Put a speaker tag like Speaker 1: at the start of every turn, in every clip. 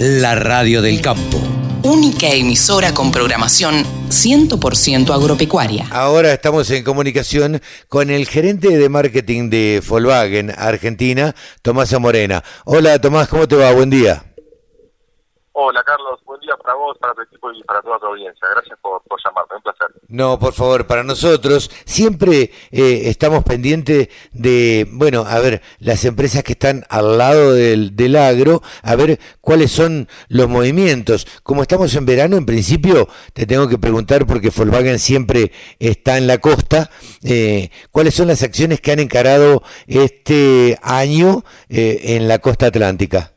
Speaker 1: la radio del campo.
Speaker 2: Única emisora con programación 100% agropecuaria.
Speaker 3: Ahora estamos en comunicación con el gerente de marketing de Volkswagen Argentina, Tomás Morena. Hola Tomás, ¿cómo te va? Buen día.
Speaker 4: Hola Carlos, buen día para vos, para tu equipo y para toda tu audiencia. Gracias por, llamarme, un placer.
Speaker 3: No, por favor, para nosotros siempre eh, estamos pendientes de, bueno, a ver, las empresas que están al lado del, agro, a ver cuáles son los movimientos. Como estamos en verano, en principio te tengo que preguntar, porque Volkswagen siempre está en la costa, eh, cuáles son las acciones que han encarado este año eh, en la costa atlántica.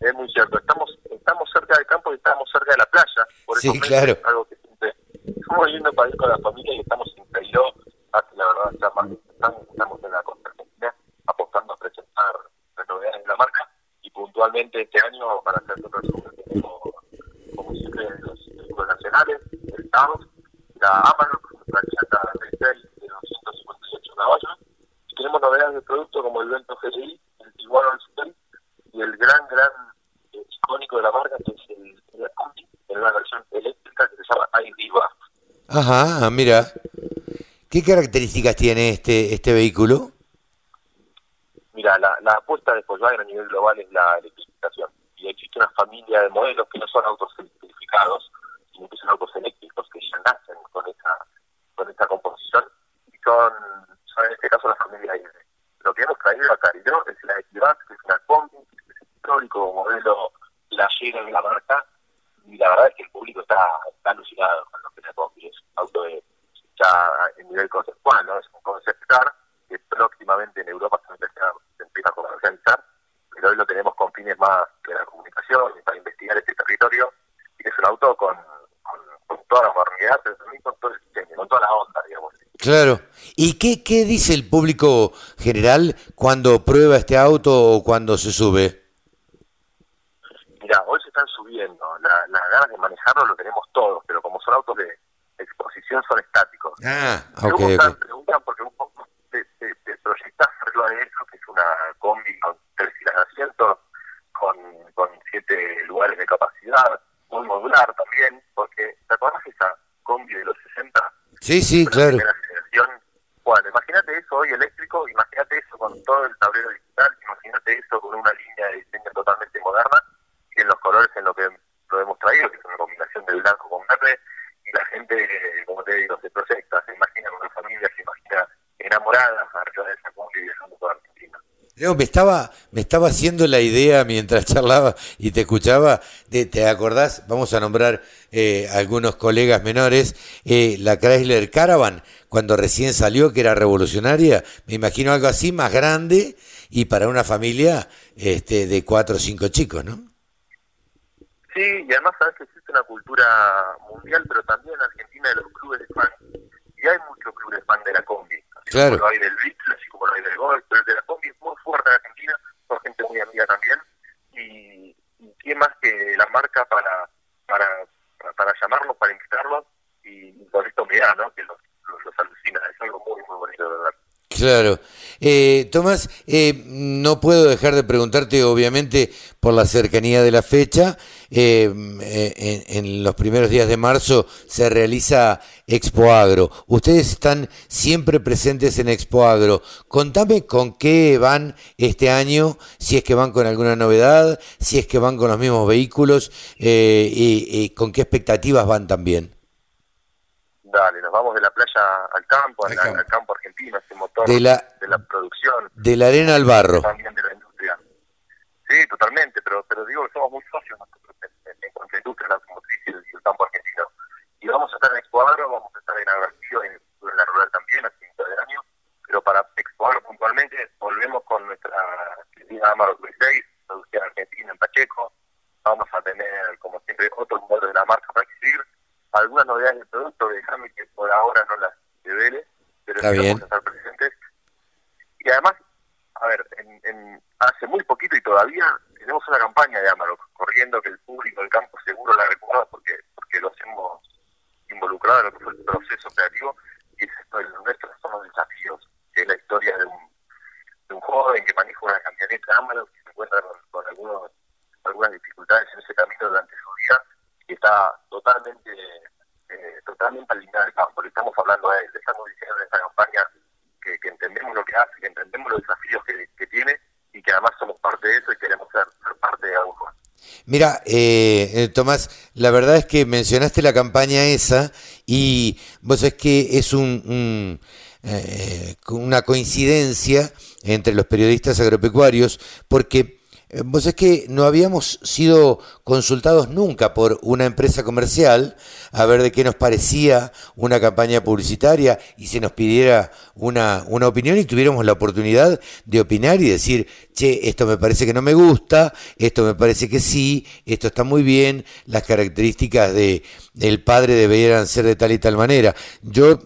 Speaker 4: Es muy cierto, estamos estamos cerca del campo y estamos cerca de la playa, por eso
Speaker 3: sí, claro.
Speaker 4: es algo que siempre estamos yendo para ir con la familia y estamos en Cairo, así la verdad estamos, estamos en la costa argentina apostando a presentar las novedades de la marca. Y puntualmente este año para hacer otro resumen como siempre los nacionales, el Estado, la llanta retail de 258 caballos y tenemos novedades de producto como el Vento GLI, el Tiguan Super y el gran, gran icónico de la marca, que es el, el en una versión eléctrica que se llama iDiva.
Speaker 3: Ajá, mira. ¿Qué características tiene este este vehículo?
Speaker 4: Mira, la, la apuesta de Volkswagen a nivel global es la electrificación. Y existe una familia de modelos que no son autos electrificados, sino que son autos eléctricos que ya nacen con esa, con esa composición y son, son en este caso la familia I. Lo que hemos traído a Cariló es la Equivac, que es una combi, es histórico modelo la llega en la marca y la verdad es que el público está, está alucinado con un auto de, ya en nivel conceptual, ¿no? Es un concept car que próximamente en Europa se empieza, se empieza a comercializar, pero hoy lo tenemos con fines más de la comunicación para investigar este territorio y es un auto con, con, con toda la modernidad, pero también con todo el diseño, con toda la onda, digamos.
Speaker 3: Claro. ¿Y qué, qué dice el público general cuando prueba este auto o cuando se sube?
Speaker 4: Mira, hoy se están subiendo, la, las ganas de manejarlo lo tenemos todos, pero como son autos de exposición son estáticos.
Speaker 3: Ah, ok,
Speaker 4: preguntan,
Speaker 3: ok.
Speaker 4: preguntan porque un poco te, te, te proyectás arriba de eso, que es una combi con tres filas de asientos, con, con siete lugares de capacidad, muy modular también, porque ¿te de esa combi de los 60?
Speaker 3: Sí, sí, claro.
Speaker 4: primera generación. Bueno, imagínate eso hoy eléctrico, imagínate eso con todo el tablero digital, imagínate eso con una línea de diseño totalmente moderna y en los colores en lo que lo hemos traído, que es una combinación de blanco con verde, y la gente, como te digo, se proyecta, se imagina con una familia, se imagina enamorada arriba de esa combi viajando por
Speaker 3: Me estaba, me estaba haciendo la idea mientras charlaba y te escuchaba, de, ¿te acordás? Vamos a nombrar eh, algunos colegas menores, eh, la Chrysler Caravan, cuando recién salió, que era revolucionaria, me imagino algo así, más grande y para una familia este, de cuatro o cinco chicos, ¿no?
Speaker 4: Sí, y además sabes que existe una cultura mundial, pero también en Argentina de los clubes de fan. Y hay muchos clubes de fan de la combi. Así
Speaker 3: Claro.
Speaker 4: como lo hay del Beatle, así como lo hay del Golf, pero el de la combi es fuerte en Argentina, son gente muy amiga también. Y, y quién más que la marca para para, para, llamarlos, para invitarlos, y con esta humedad, ¿no? Que los, los, los alucina. Es algo muy, muy bonito de verdad.
Speaker 3: Claro. Eh, Tomás, eh, no puedo dejar de preguntarte, obviamente, por la cercanía de la fecha. Eh, eh, en, en los primeros días de marzo se realiza Expo Agro. Ustedes están siempre presentes en Expo Agro. Contame con qué van este año, si es que van con alguna novedad, si es que van con los mismos vehículos eh, y, y con qué expectativas van también.
Speaker 4: Dale, nos vamos de la playa al campo, al,
Speaker 3: campo.
Speaker 4: al campo argentino, ese motor
Speaker 3: De la-
Speaker 4: de la producción.
Speaker 3: De la arena al barro.
Speaker 4: también de la industria. Sí, totalmente, pero pero digo que somos muy socios nosotros en, en, en cuanto a industria, la automotriz y el, y el campo argentino. Y vamos a estar en Expo Agro, vamos a estar en Agroacción, en, en la rural también, a mitad del año, pero para Expo Agro puntualmente volvemos con nuestra querida Amarok V6, producción argentina en Pacheco. Vamos a tener, como siempre, otro modelo de la marca para exhibir. Algunas novedades del producto, déjame que por ahora no las revele, pero
Speaker 3: Está
Speaker 4: sí vamos a estar presentes. Y además, a ver, en, en- hace muy poquito y todavía tenemos una campaña de Amarok corriendo que el público del campo seguro la recuerda porque porque los hemos involucrado en lo que fue el proceso creativo y es esto de los nuestros son los desafíos, que es la historia de un, de un joven que maneja una camioneta Amarok que se encuentra con, con algunos algunas dificultades en ese camino durante su vida y está totalmente eh, totalmente alineada al campo. Le estamos hablando a él, le estamos diciendo en esta campaña que, entendemos lo que hace, que entendemos los desafíos que, tiene y que además somos parte de eso y queremos ser, parte de algo más.
Speaker 3: Mira, eh, eh, Tomás, la verdad es que mencionaste la campaña esa y vos sabés que es un, eh, una coincidencia entre los periodistas agropecuarios porque eh, vos es que no habíamos sido consultados nunca por una empresa comercial a ver de qué nos parecía una campaña publicitaria y se nos pidiera una, una opinión y tuviéramos la oportunidad de opinar y decir, che, esto me parece que no me gusta, esto me parece que sí, esto está muy bien, las características de del padre deberían ser de tal y tal manera. Yo,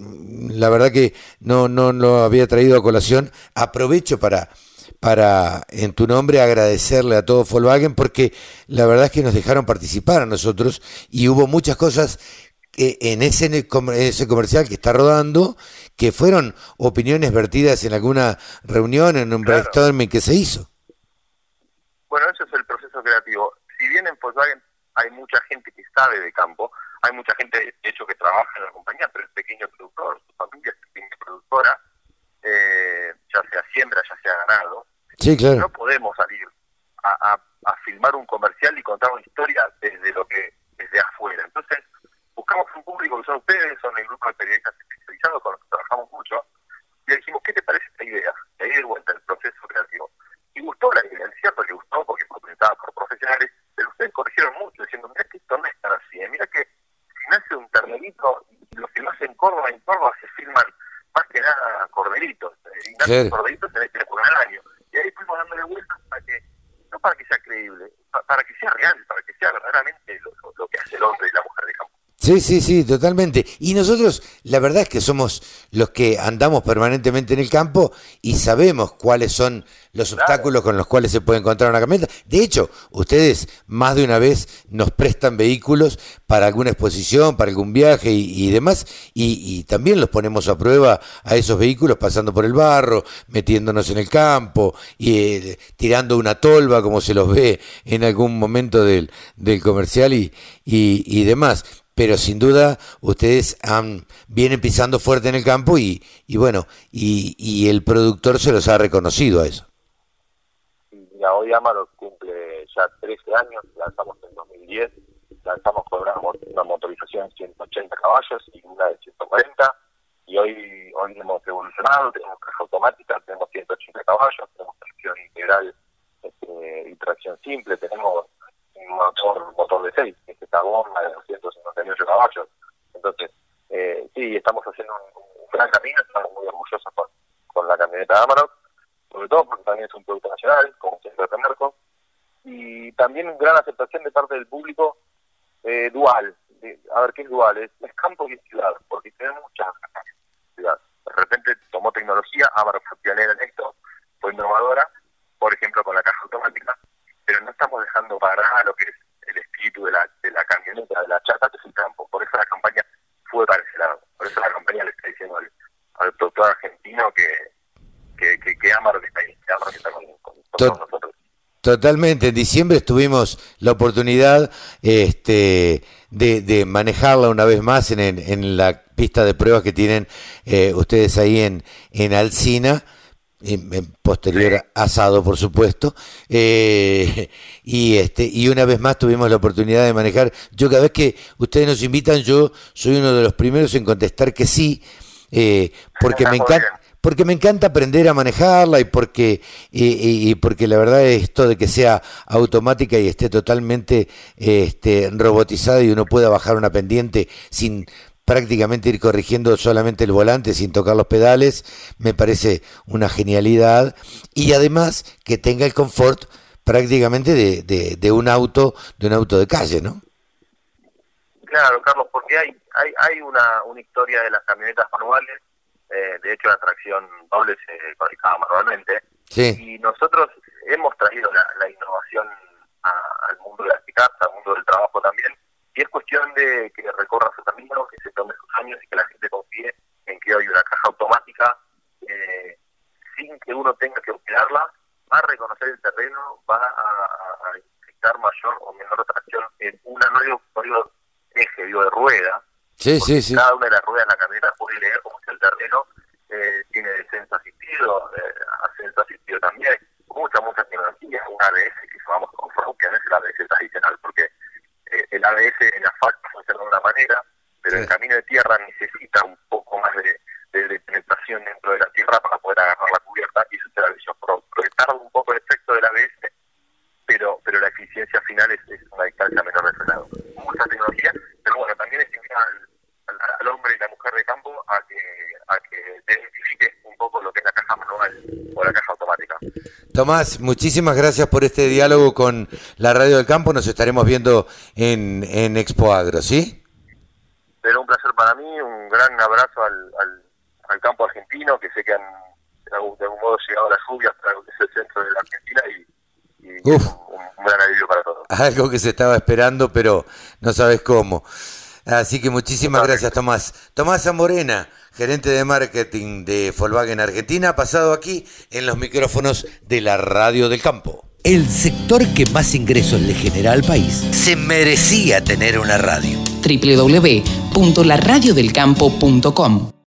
Speaker 3: la verdad que no, no lo había traído a colación, aprovecho para para en tu nombre agradecerle a todo Volkswagen porque la verdad es que nos dejaron participar a nosotros y hubo muchas cosas en ese, ese comercial que está rodando que fueron opiniones vertidas en alguna reunión, en un brainstorming que se hizo.
Speaker 4: Bueno, ese es el proceso creativo. Si bien en Volkswagen hay mucha gente que sabe de campo, hay mucha gente, de hecho, que trabaja en la compañía, pero es pequeño productor, su familia es pequeña productora, eh, ya sea siembra, ya sea ganado, no podemos salir a, filmar un comercial y contar una historia desde lo que desde afuera. Entonces, buscamos un público que son ustedes, son el grupo de periodistas especializados con los que trabajamos mucho, y le dijimos, ¿qué te parece esta idea? Y ahí de vuelta el proceso creativo. Y gustó la idea, es cierto que gustó porque fue presentada por profesionales, pero ustedes corrigieron mucho diciendo, mira que esto no es tan así, ¿eh? mira que si nace un ternerito, los que nacen en Córdoba, en Córdoba se filman más que nada corderitos, y tenés que poner al año y ahí fuimos dándole vueltas para que, no para que sea creíble, para, que sea real, para que sea verdaderamente lo, que hace el hombre y la mujer de campo.
Speaker 3: Sí, sí, sí, totalmente. Y nosotros, la verdad es que somos los que andamos permanentemente en el campo y sabemos cuáles son los obstáculos con los cuales se puede encontrar una camioneta. De hecho, ustedes más de una vez nos prestan vehículos para alguna exposición, para algún viaje y, demás, y, también los ponemos a prueba a esos vehículos pasando por el barro, metiéndonos en el campo y eh, tirando una tolva como se los ve en algún momento del, del comercial y, y demás pero sin duda ustedes han, vienen pisando fuerte en el campo y, y bueno, y, y el productor se los ha reconocido a eso.
Speaker 4: Mira, hoy Amaro cumple ya 13 años, lanzamos en 2010, lanzamos con una, motorización de 180 caballos y una de 140, y hoy, hoy hemos evolucionado, tenemos caja automática, tenemos 180 caballos, tenemos tracción integral este, y tracción simple, tenemos un motor, motor de 6, que es esta bomba de 258 caballos. Entonces, eh, sí, estamos haciendo un, gran camino, estamos muy orgullosos con, con la de Amarok, sobre todo porque también es un producto nacional, como siempre de Merco, y también gran aceptación de parte del público eh, dual. a ver, ¿qué es dual? Es, campo y ciudad, porque tenemos muchas ciudad. De repente tomó tecnología, Amarok fue pionera en esto, fue innovadora, por ejemplo, con la caja automática, pero no estamos dejando para nada lo que es el espíritu de la, de la camioneta, de la chata, que es el campo. Por eso la campaña fue para ese lado. Por eso la campaña le está diciendo al, al doctor argentino que, que, que, que ama lo que está ahí, que ama lo que está con, todos nosotros.
Speaker 3: Totalmente, en diciembre tuvimos la oportunidad este, de, de manejarla una vez más en, en, la pista de pruebas que tienen eh, ustedes ahí en, en Alcina en posterior asado por supuesto. Eh, y este y una vez más tuvimos la oportunidad de manejar. Yo cada vez que ustedes nos invitan yo soy uno de los primeros en contestar que sí eh, porque me encanta porque me encanta aprender a manejarla y porque y, porque la verdad es esto de que sea automática y esté totalmente este, robotizada y uno pueda bajar una pendiente sin prácticamente ir corrigiendo solamente el volante sin tocar los pedales, me parece una genialidad. Y además que tenga el confort prácticamente de, de, un auto, de un auto de calle, ¿no?
Speaker 4: Claro, Carlos, porque hay, hay, hay una, una historia de las camionetas manuales, eh, de hecho la tracción doble se fabricaba manualmente, y nosotros hemos traído la, innovación al mundo de las pickups, al mundo del trabajo también, y es cuestión de que recorra su camino, que se tome sus años y que la gente confíe en que hay una caja automática eh, sin que uno tenga que operarla, va a reconocer el terreno, va a, necesitar mayor o menor tracción en una, no digo, no digo eje, digo de rueda.
Speaker 3: Sí, sí, sí.
Speaker 4: Cada una de las ruedas en la camioneta puede leer como si el terreno eh, tiene descenso asistido, eh, ascenso asistido también, mucha, mucha tecnología, un ABS que llamamos con que no es el ABS tradicional, porque eh, el ABS en asfalto funciona de una manera, pero en camino de tierra necesita un poco más de, penetración dentro de la tierra para poder agarrar la cubierta y eso es la visión pro. Tarda un poco el efecto del ABS, pero pero la eficiencia final es, una distancia menor de frenado. Mucha tecnología, pero bueno, también es que al, al, hombre y la mujer de campo a que, a que identifique un poco lo que es o la caja automática.
Speaker 3: Tomás, muchísimas gracias por este diálogo con la Radio del Campo. Nos estaremos viendo en, en Expo Agro, ¿sí?
Speaker 4: Será un placer para mí, un gran abrazo al, al, campo argentino, que sé que han de algún, modo llegado las lluvias para el centro de la Argentina y, y un, un, gran alivio para todos.
Speaker 3: Algo que se estaba esperando, pero no sabes cómo. Así que muchísimas gracias, Tomás. Tomás Zamorena gerente de marketing de Volkswagen Argentina, ha pasado aquí en los micrófonos de la Radio del Campo.
Speaker 1: El sector que más ingresos le genera al país se merecía tener una radio.
Speaker 2: www.laradiodelcampo.com